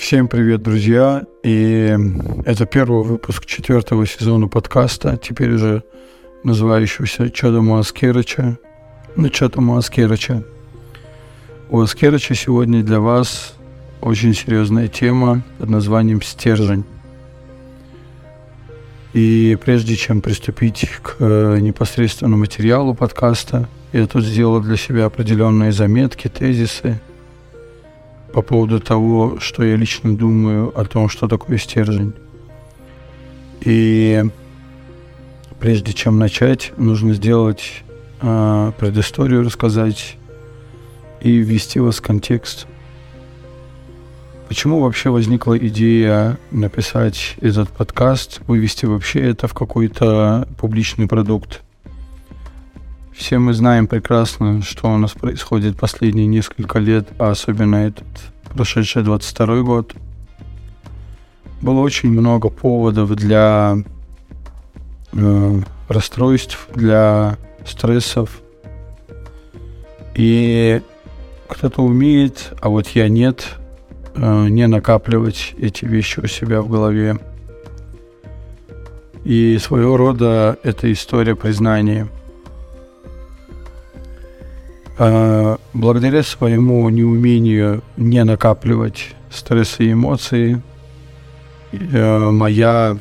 Всем привет, друзья! И это первый выпуск четвертого сезона подкаста, теперь уже называющегося «Чадо Аскерыча». Ну, Чадо Аскерыча. У Аскерыча сегодня для вас очень серьезная тема под названием «Стержень». И прежде чем приступить к э, непосредственному материалу подкаста, я тут сделал для себя определенные заметки, тезисы по поводу того, что я лично думаю о том, что такое стержень. И прежде чем начать, нужно сделать э, предысторию, рассказать и ввести вас в контекст – Почему вообще возникла идея написать этот подкаст, вывести вообще это в какой-то публичный продукт? Все мы знаем прекрасно, что у нас происходит последние несколько лет, а особенно этот прошедший 22 год. Было очень много поводов для э, расстройств, для стрессов. И кто-то умеет, а вот я нет – Э, не накапливать эти вещи у себя в голове. И своего рода это история признания. Э, благодаря своему неумению не накапливать стрессы и эмоции, э, моя,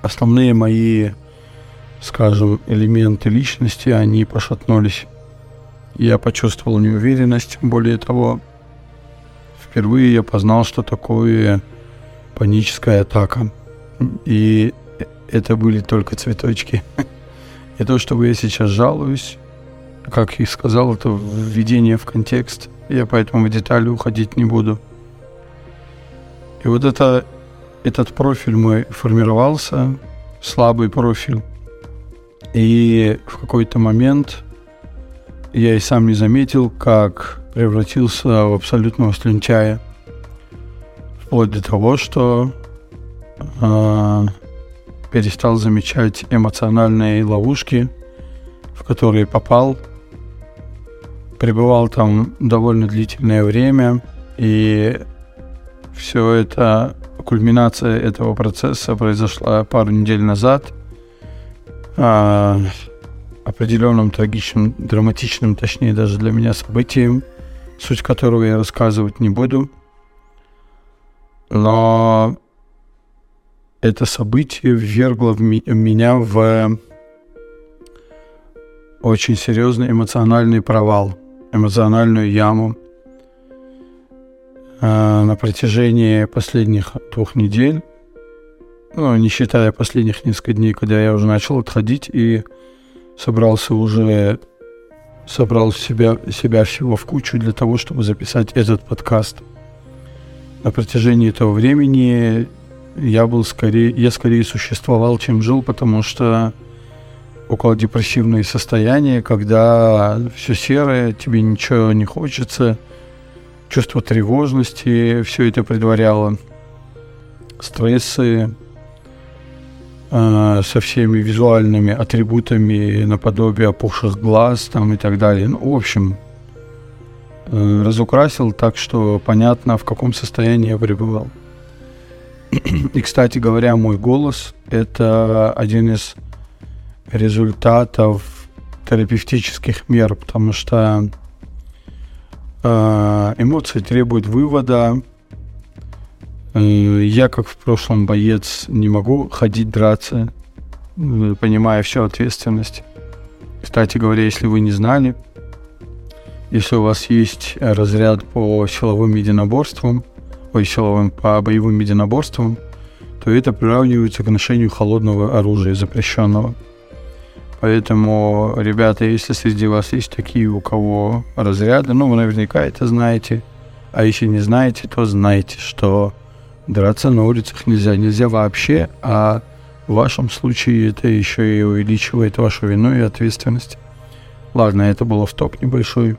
основные мои, скажем, элементы личности, они пошатнулись. Я почувствовал неуверенность, более того, впервые я познал, что такое паническая атака. И это были только цветочки. И то, что я сейчас жалуюсь, как я сказал, это введение в контекст. Я поэтому в детали уходить не буду. И вот это, этот профиль мой формировался, слабый профиль. И в какой-то момент я и сам не заметил, как превратился в абсолютного слюнтяя. Вплоть до того, что э, перестал замечать эмоциональные ловушки, в которые попал. Пребывал там довольно длительное время, и все это, кульминация этого процесса произошла пару недель назад. Э, определенным трагичным, драматичным, точнее даже для меня событием – суть которого я рассказывать не буду. Но это событие ввергло в ми- меня в очень серьезный эмоциональный провал, эмоциональную яму. Э, на протяжении последних двух недель, ну, не считая последних несколько дней, когда я уже начал отходить и собрался уже собрал себя, себя всего в кучу для того, чтобы записать этот подкаст. На протяжении этого времени я был скорее, я скорее существовал, чем жил, потому что около депрессивные состояния, когда все серое, тебе ничего не хочется, чувство тревожности, все это предваряло, стрессы, э, со всеми визуальными атрибутами наподобие опухших глаз там и так далее. Ну, в общем, э, разукрасил так, что понятно, в каком состоянии я пребывал. И, кстати говоря, мой голос — это один из результатов терапевтических мер, потому что э, эмоции требуют вывода, Э, я, как в прошлом боец, не могу ходить драться, э, понимая всю ответственность. Кстати говоря, если вы не знали, если у вас есть разряд по силовым единоборствам, ой, силовым, по боевым единоборствам, то это приравнивается к ношению холодного оружия, запрещенного. Поэтому, ребята, если среди вас есть такие, у кого разряды, ну, вы наверняка это знаете, а если не знаете, то знайте, что драться на улицах нельзя. Нельзя вообще, а в вашем случае это еще и увеличивает вашу вину и ответственность. Ладно, это было в топ небольшой.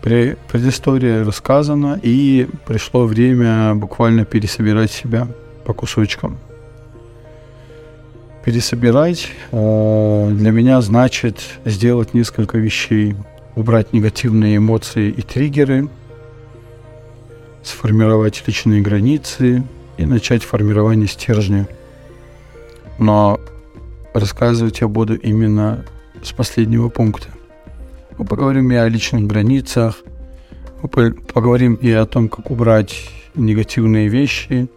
Предыстория рассказана, и пришло время буквально пересобирать себя по кусочкам. Пересобирать э, для меня значит сделать несколько вещей. Убрать негативные эмоции и триггеры – сформировать личные границы и начать формирование стержня. Но рассказывать я буду именно с последнего пункта. Мы поговорим и о личных границах, мы поговорим и о том, как убрать негативные вещи,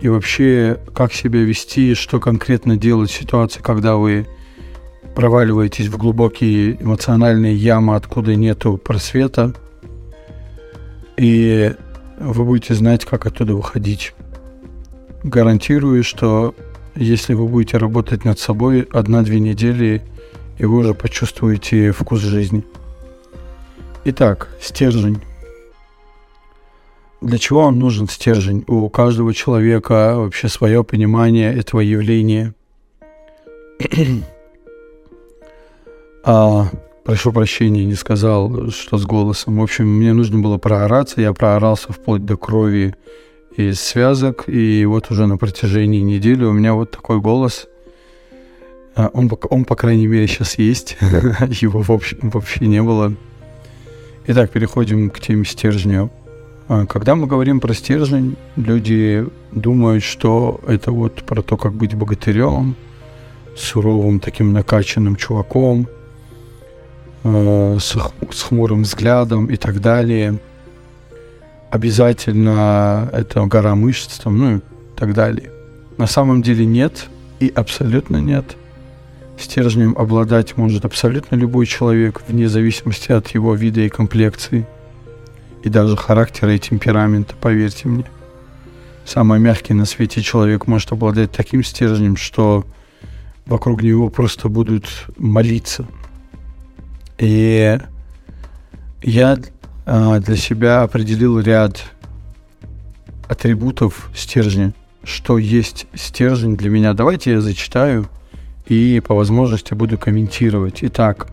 и вообще, как себя вести, что конкретно делать в ситуации, когда вы проваливаетесь в глубокие эмоциональные ямы, откуда нету просвета, и вы будете знать, как оттуда выходить. Гарантирую, что если вы будете работать над собой одна-две недели, и вы уже почувствуете вкус жизни. Итак, стержень. Для чего он нужен стержень? У каждого человека вообще свое понимание этого явления. а, прошу прощения, не сказал, что с голосом. В общем, мне нужно было проораться. Я проорался вплоть до крови из связок. И вот уже на протяжении недели у меня вот такой голос. А, он, он по крайней мере, сейчас есть. Его вообще, вообще не было. Итак, переходим к теме стержня. А, когда мы говорим про стержень, люди думают, что это вот про то, как быть богатырем, суровым таким накачанным чуваком, э, с, с хмурым взглядом и так далее. Обязательно это гора мышц, там, ну и так далее. На самом деле нет и абсолютно нет. Стержнем обладать может абсолютно любой человек, вне зависимости от его вида и комплекции – и даже характера и темперамента, поверьте мне. Самый мягкий на свете человек может обладать таким стержнем, что вокруг него просто будут молиться. И я а, для себя определил ряд атрибутов стержня, что есть стержень для меня. Давайте я зачитаю и по возможности буду комментировать. Итак,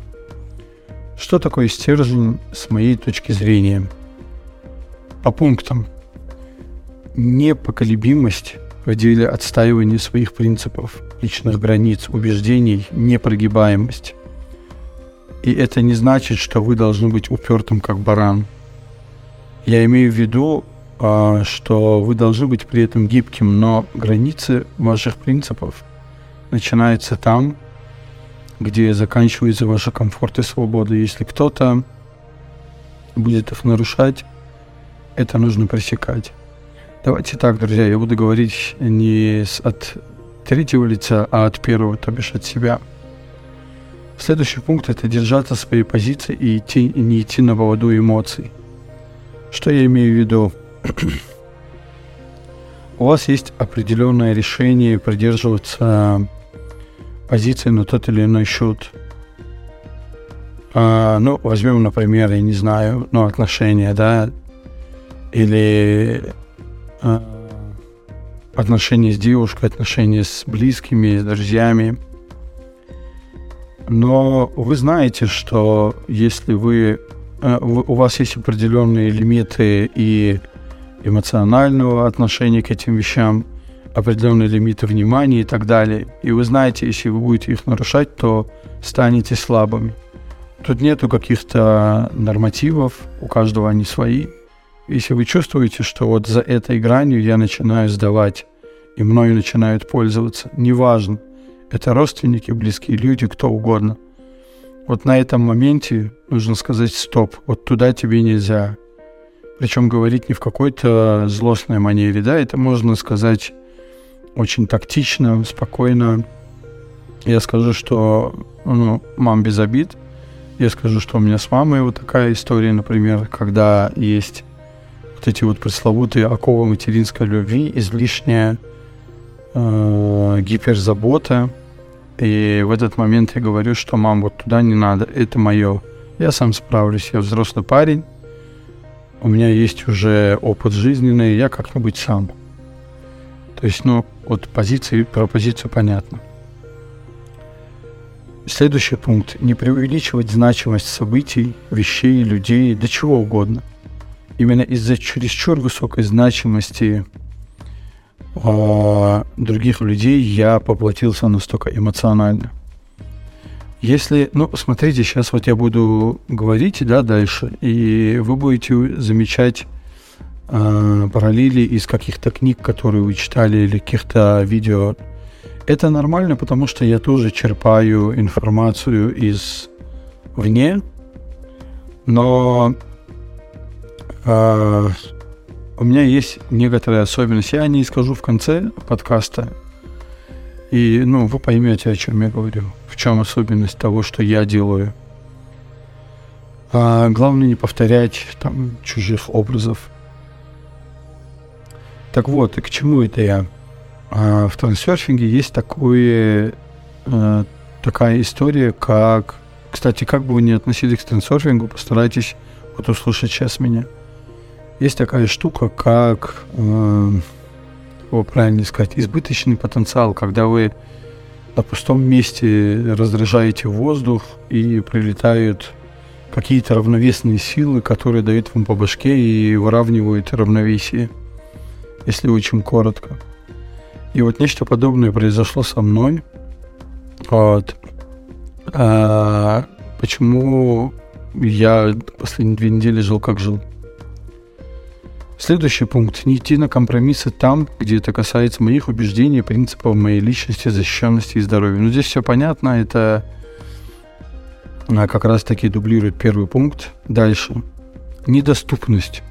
что такое стержень с моей точки зрения? По пунктам. Непоколебимость в деле отстаивания своих принципов, личных границ, убеждений, непрогибаемость. И это не значит, что вы должны быть упертым как баран. Я имею в виду, а, что вы должны быть при этом гибким, но границы ваших принципов начинаются там, где заканчивается ваша комфорт и свобода. Если кто-то будет их нарушать, это нужно пресекать. Давайте так, друзья, я буду говорить не от третьего лица, а от первого, то бишь от себя. Следующий пункт – это держаться своей позиции и, идти, не идти на поводу эмоций. Что я имею в виду? У вас есть определенное решение придерживаться позиции на тот или иной счет. А, ну, возьмем, например, я не знаю, ну, отношения, да, или э, отношения с девушкой, отношения с близкими, с друзьями. Но вы знаете, что если вы, э, у вас есть определенные лимиты и эмоционального отношения к этим вещам, определенные лимиты внимания и так далее, и вы знаете, если вы будете их нарушать, то станете слабыми. Тут нету каких-то нормативов, у каждого они свои – если вы чувствуете, что вот за этой гранью я начинаю сдавать, и мною начинают пользоваться, неважно, это родственники, близкие люди, кто угодно. Вот на этом моменте нужно сказать стоп, вот туда тебе нельзя. Причем говорить не в какой-то злостной манере, да, это можно сказать очень тактично, спокойно. Я скажу, что, ну, мам без обид. Я скажу, что у меня с мамой вот такая история, например, когда есть вот эти вот пресловутые оковы материнской любви, излишняя э, гиперзабота. И в этот момент я говорю, что мам, вот туда не надо, это мое. Я сам справлюсь, я взрослый парень, у меня есть уже опыт жизненный, я как-нибудь сам. То есть, ну, вот позиции, про позицию понятно. Следующий пункт. Не преувеличивать значимость событий, вещей, людей, да чего угодно – именно из-за чересчур высокой значимости э, других людей я поплатился настолько эмоционально. Если, ну, смотрите, сейчас вот я буду говорить, да, дальше, и вы будете замечать э, параллели из каких-то книг, которые вы читали, или каких-то видео. Это нормально, потому что я тоже черпаю информацию из вне, но э, у меня есть некоторые особенности. Я не скажу в конце подкаста. И, ну, вы поймете, о чем я говорю. В чем особенность того, что я делаю. А, главное не повторять там чужих образов. Так вот, и к чему это я? А, в трансерфинге есть такое, а, такая история, как... Кстати, как бы вы ни относились к трансерфингу, постарайтесь вот услышать сейчас меня – есть такая штука, как, э, правильно сказать, избыточный потенциал, когда вы на пустом месте разряжаете воздух и прилетают какие-то равновесные силы, которые дают вам по башке и выравнивают равновесие, если очень коротко. И вот нечто подобное произошло со мной. Вот. А, почему я последние две недели жил как жил? Следующий пункт. Не идти на компромиссы там, где это касается моих убеждений, принципов моей личности, защищенности и здоровья. Ну, здесь все понятно. Это а, как раз-таки дублирует первый пункт. Дальше. Недоступность.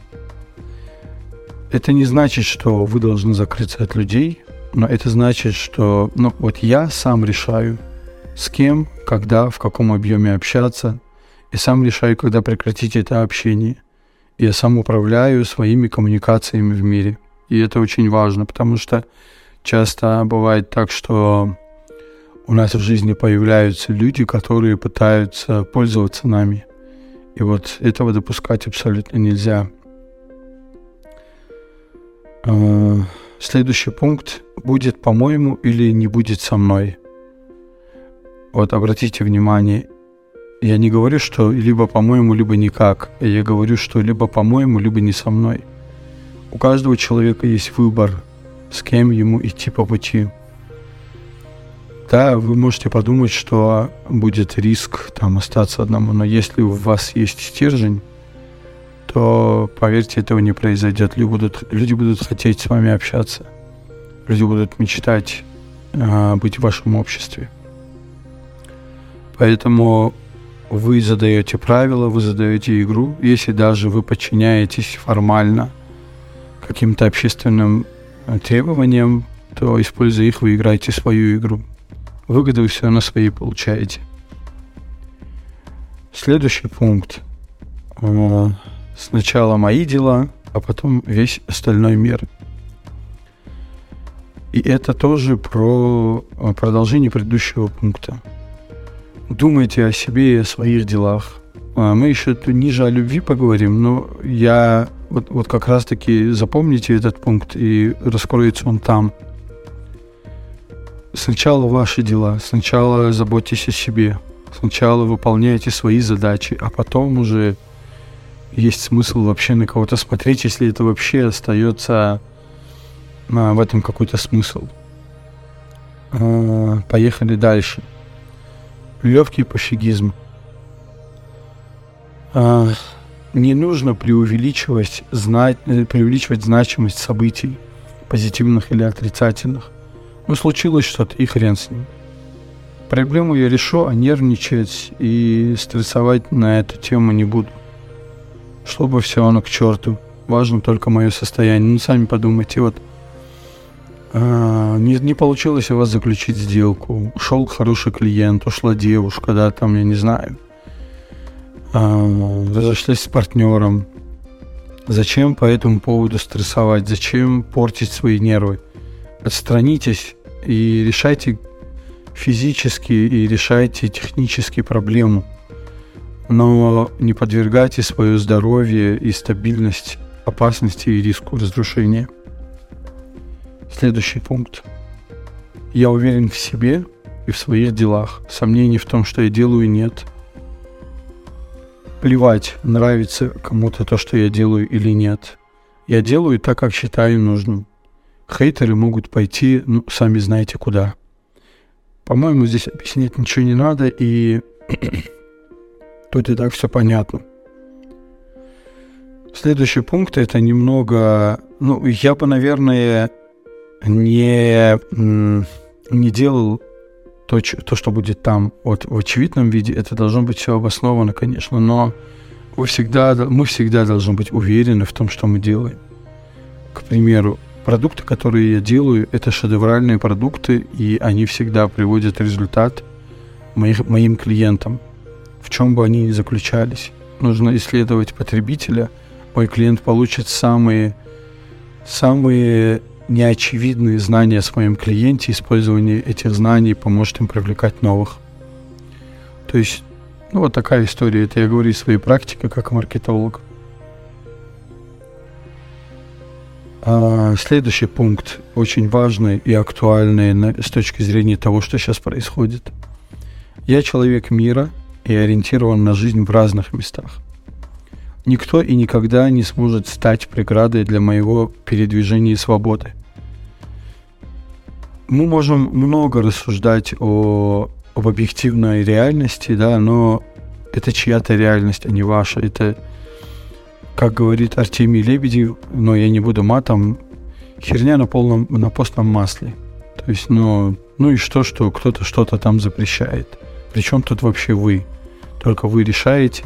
Это не значит, что вы должны закрыться от людей, но это значит, что ну, вот я сам решаю, с кем, когда, в каком объеме общаться, и сам решаю, когда прекратить это общение я сам управляю своими коммуникациями в мире. И это очень важно, потому что часто бывает так, что у нас в жизни появляются люди, которые пытаются пользоваться нами. И вот этого допускать абсолютно нельзя. А, следующий пункт будет, по-моему, или не будет со мной. Вот обратите внимание, я не говорю, что либо по-моему, либо никак. Я говорю, что либо по-моему, либо не со мной. У каждого человека есть выбор, с кем ему идти по пути. Да, вы можете подумать, что будет риск там остаться одному, но если у вас есть стержень, то, поверьте, этого не произойдет. Люди будут, люди будут хотеть с вами общаться. Люди будут мечтать э, быть в вашем обществе. Поэтому вы задаете правила, вы задаете игру. Если даже вы подчиняетесь формально каким-то общественным э, требованиям, то, используя их, вы играете свою игру. Выгоды вы все равно свои получаете. Следующий пункт. Э, сначала мои дела, а потом весь остальной мир. И это тоже про э, продолжение предыдущего пункта думайте о себе и о своих делах. А мы еще ниже о любви поговорим, но я вот, вот как раз-таки запомните этот пункт и раскроется он там. Сначала ваши дела, сначала заботьтесь о себе, сначала выполняйте свои задачи, а потом уже есть смысл вообще на кого-то смотреть, если это вообще остается а, в этом какой-то смысл. А, поехали дальше легкий пофигизм. А, не нужно преувеличивать, знать, э, преувеличивать значимость событий, позитивных или отрицательных. Ну, случилось что-то, и хрен с ним. Проблему я решу, а нервничать и стрессовать на эту тему не буду. Чтобы все оно к черту. Важно только мое состояние. Ну, сами подумайте, вот не, не получилось у вас заключить сделку, ушел хороший клиент, ушла девушка, да, там, я не знаю, а, разошлись с партнером. Зачем по этому поводу стрессовать? Зачем портить свои нервы? Отстранитесь и решайте физически и решайте технические проблемы. Но не подвергайте свое здоровье и стабильность опасности и риску разрушения. Следующий пункт. Я уверен в себе и в своих делах. Сомнений в том, что я делаю, нет. Плевать, нравится кому-то то, что я делаю или нет. Я делаю так, как считаю нужным. Хейтеры могут пойти, ну, сами знаете куда. По-моему, здесь объяснять ничего не надо, и тут и так все понятно. Следующий пункт это немного, ну, я бы, наверное, не, не делал то, то, что будет там вот в очевидном виде, это должно быть все обосновано, конечно, но вы всегда, мы всегда должны быть уверены в том, что мы делаем. К примеру, продукты, которые я делаю, это шедевральные продукты, и они всегда приводят результат моих, моим клиентам, в чем бы они ни заключались. Нужно исследовать потребителя, мой клиент получит самые, самые неочевидные знания о своем клиенте, использование этих знаний поможет им привлекать новых. То есть, ну вот такая история. Это я говорю из своей практики как маркетолог. А, следующий пункт, очень важный и актуальный на, с точки зрения того, что сейчас происходит. Я человек мира и ориентирован на жизнь в разных местах. Никто и никогда не сможет стать преградой для моего передвижения и свободы. Мы можем много рассуждать о, об объективной реальности, да, но это чья-то реальность, а не ваша. Это, как говорит Артемий Лебедев, но я не буду матом, херня на полном, на постном масле. То есть, ну, ну и что, что кто-то что-то там запрещает. Причем тут вообще вы? Только вы решаете,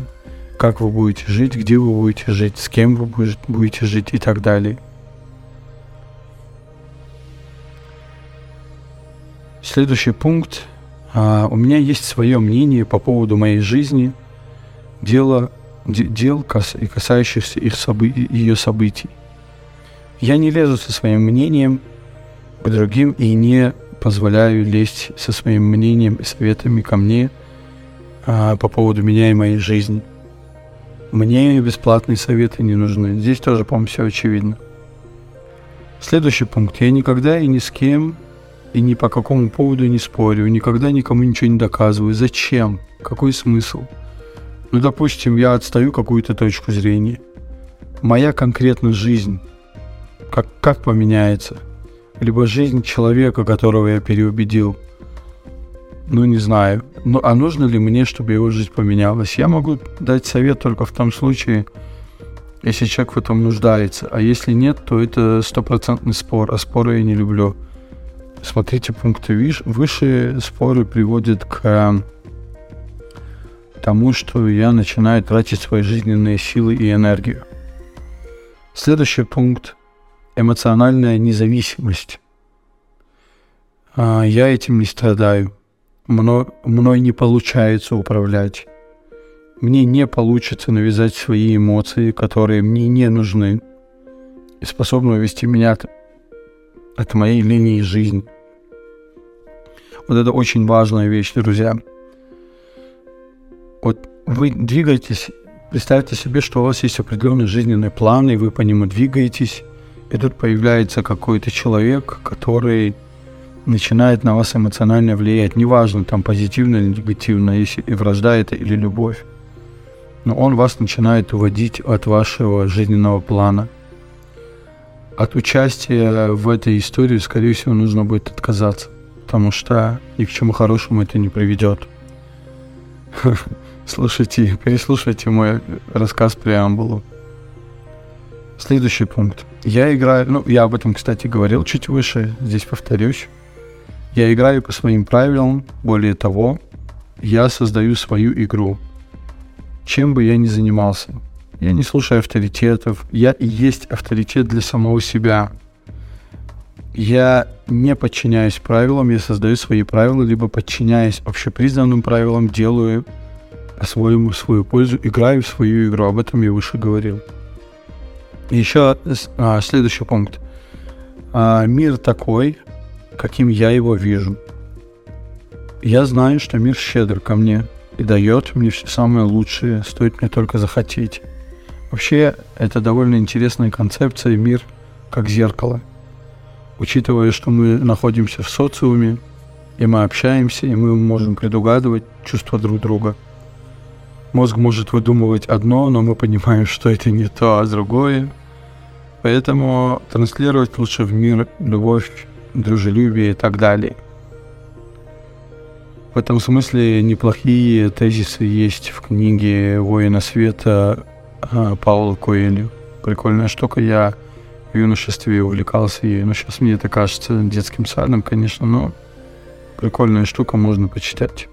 как вы будете жить, где вы будете жить, с кем вы будете жить и так далее. Следующий пункт. А, у меня есть свое мнение по поводу моей жизни, дела, де, дел, кас, и касающихся их собы, ее событий. Я не лезу со своим мнением к другим и не позволяю лезть со своим мнением и советами ко мне а, по поводу меня и моей жизни. Мне бесплатные советы не нужны. Здесь тоже, по-моему, все очевидно. Следующий пункт. Я никогда и ни с кем и ни по какому поводу не спорю, никогда никому ничего не доказываю. Зачем? Какой смысл? Ну, допустим, я отстаю какую-то точку зрения. Моя конкретная жизнь, как, как поменяется? Либо жизнь человека, которого я переубедил – ну, не знаю. Ну, а нужно ли мне, чтобы его жизнь поменялась? Я могу дать совет только в том случае, если человек в этом нуждается. А если нет, то это стопроцентный спор. А споры я не люблю. Смотрите пункты выше. Споры приводят к тому, что я начинаю тратить свои жизненные силы и энергию. Следующий пункт – эмоциональная независимость. А, я этим не страдаю мной, мной не получается управлять. Мне не получится навязать свои эмоции, которые мне не нужны, и способны увести меня от, моей линии жизни. Вот это очень важная вещь, друзья. Вот вы двигаетесь, представьте себе, что у вас есть определенный жизненный план, и вы по нему двигаетесь, и тут появляется какой-то человек, который начинает на вас эмоционально влиять. Неважно, там позитивно или негативно, если и вражда это или любовь. Но он вас начинает уводить от вашего жизненного плана. От участия в этой истории, скорее всего, нужно будет отказаться, потому что ни к чему хорошему это не приведет. Слушайте, переслушайте мой рассказ преамбулу. Следующий пункт. Я играю, ну, я об этом, кстати, говорил чуть выше, здесь повторюсь. Я играю по своим правилам, более того, я создаю свою игру. Чем бы я ни занимался. Я не слушаю авторитетов, я и есть авторитет для самого себя. Я не подчиняюсь правилам, я создаю свои правила, либо подчиняясь общепризнанным правилам, делаю по-своему свою пользу, играю в свою игру. Об этом я выше говорил. Еще а, следующий пункт. А, мир такой, каким я его вижу. Я знаю, что мир щедр ко мне и дает мне все самое лучшее, стоит мне только захотеть. Вообще, это довольно интересная концепция «мир как зеркало». Учитывая, что мы находимся в социуме, и мы общаемся, и мы можем предугадывать чувства друг друга. Мозг может выдумывать одно, но мы понимаем, что это не то, а другое. Поэтому транслировать лучше в мир любовь дружелюбие и так далее. В этом смысле неплохие тезисы есть в книге «Воина света» Паула Коэлю. прикольная штука. Я в юношестве увлекался ею. Но сейчас мне это кажется детским садом, конечно, но прикольная штука, можно почитать.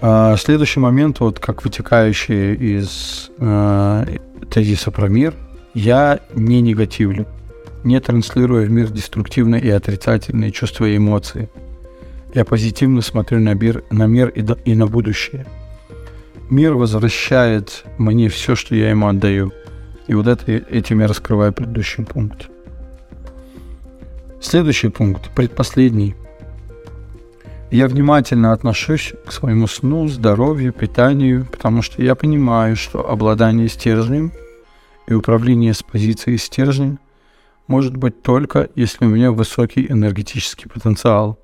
А следующий момент, вот как вытекающий из э, тезиса про мир, я не негативлю, не транслирую в мир деструктивные и отрицательные чувства и эмоции. Я позитивно смотрю на мир, на мир и, и на будущее. Мир возвращает мне все, что я ему отдаю. И вот это, этим я раскрываю предыдущий пункт. Следующий пункт, предпоследний – я внимательно отношусь к своему сну, здоровью, питанию, потому что я понимаю, что обладание стержнем и управление с позиции стержня может быть только, если у меня высокий энергетический потенциал.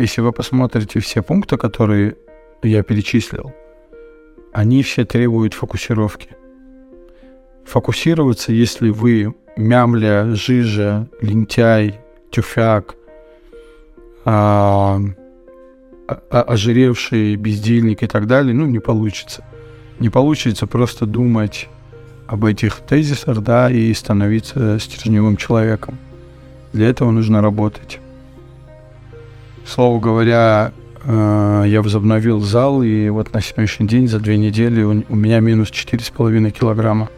Если вы посмотрите все пункты, которые я перечислил, они все требуют фокусировки. Фокусироваться, если вы мямля, жижа, лентяй, тюфяк, а, ожиревший бездельник и так далее, ну, не получится. Не получится просто думать об этих тезисах, да, и становиться стержневым человеком. Для этого нужно работать. Слово говоря, я возобновил зал, и вот на сегодняшний день за две недели у меня минус 4,5 килограмма.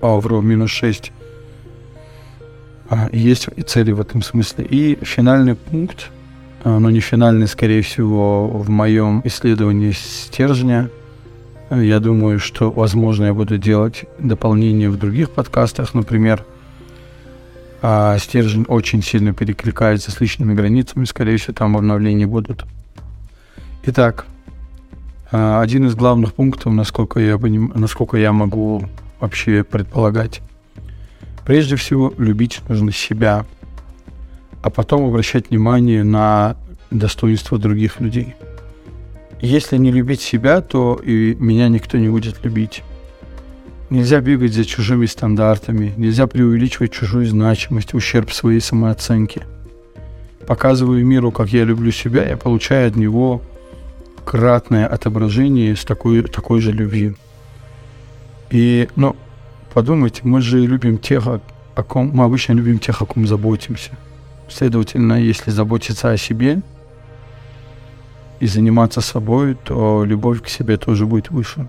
А, вру, минус 6. А, есть и цели в этом смысле. И финальный пункт – а, но не финальный, скорее всего, в моем исследовании стержня. Я думаю, что, возможно, я буду делать дополнение в других подкастах, например, а стержень очень сильно перекликается с личными границами, скорее всего, там обновления будут. Итак, а, один из главных пунктов, насколько я, поним... насколько я могу вообще предполагать. Прежде всего, любить нужно себя – а потом обращать внимание на достоинство других людей. Если не любить себя, то и меня никто не будет любить. Нельзя бегать за чужими стандартами, нельзя преувеличивать чужую значимость, ущерб своей самооценке. Показываю миру, как я люблю себя, я получаю от него кратное отображение с такой, такой же любви. И, ну, подумайте, мы же любим тех, о ком мы обычно любим тех, о ком заботимся – Следовательно, если заботиться о себе и заниматься собой, то любовь к себе тоже будет выше.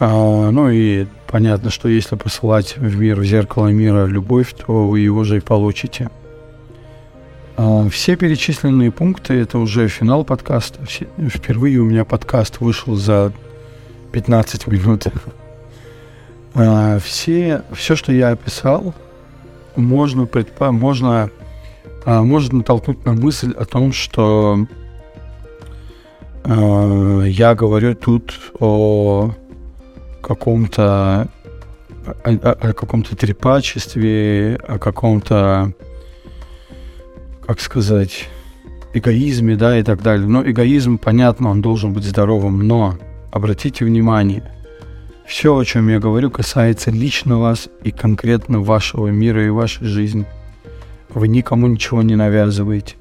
А, ну и понятно, что если посылать в мир, в зеркало мира любовь, то вы его же и получите. А, все перечисленные пункты это уже финал подкаста. Впервые у меня подкаст вышел за 15 минут. А, все, все, что я описал, можно, предпо... можно, можно натолкнуть на мысль о том, что я говорю тут о каком-то о, о, каком-то трепачестве, о каком-то, как сказать, эгоизме, да, и так далее. Но эгоизм, понятно, он должен быть здоровым, но обратите внимание, все, о чем я говорю, касается лично вас и конкретно вашего мира и вашей жизни. Вы никому ничего не навязываете.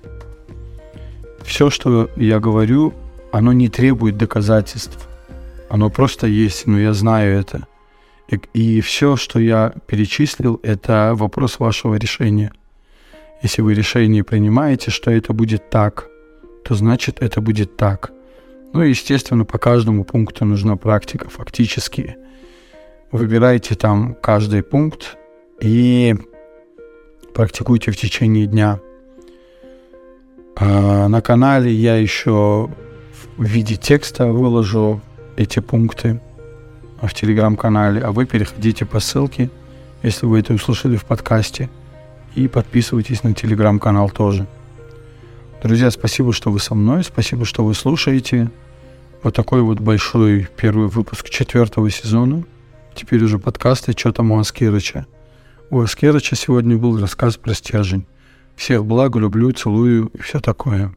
Все, что я говорю, оно не требует доказательств. Оно просто есть, но я знаю это. И, и все, что я перечислил, это вопрос вашего решения. Если вы решение принимаете, что это будет так, то значит это будет так – ну и, естественно, по каждому пункту нужна практика фактически. Выбирайте там каждый пункт и практикуйте в течение дня. А на канале я еще в виде текста выложу эти пункты в телеграм-канале, а вы переходите по ссылке, если вы это услышали в подкасте, и подписывайтесь на телеграм-канал тоже. Друзья, спасибо, что вы со мной, спасибо, что вы слушаете. Вот такой вот большой первый выпуск четвертого сезона. Теперь уже подкасты «Чё там у Аскерыча?». У Аскерыча сегодня был рассказ про стержень. Всех благ, люблю, целую и все такое.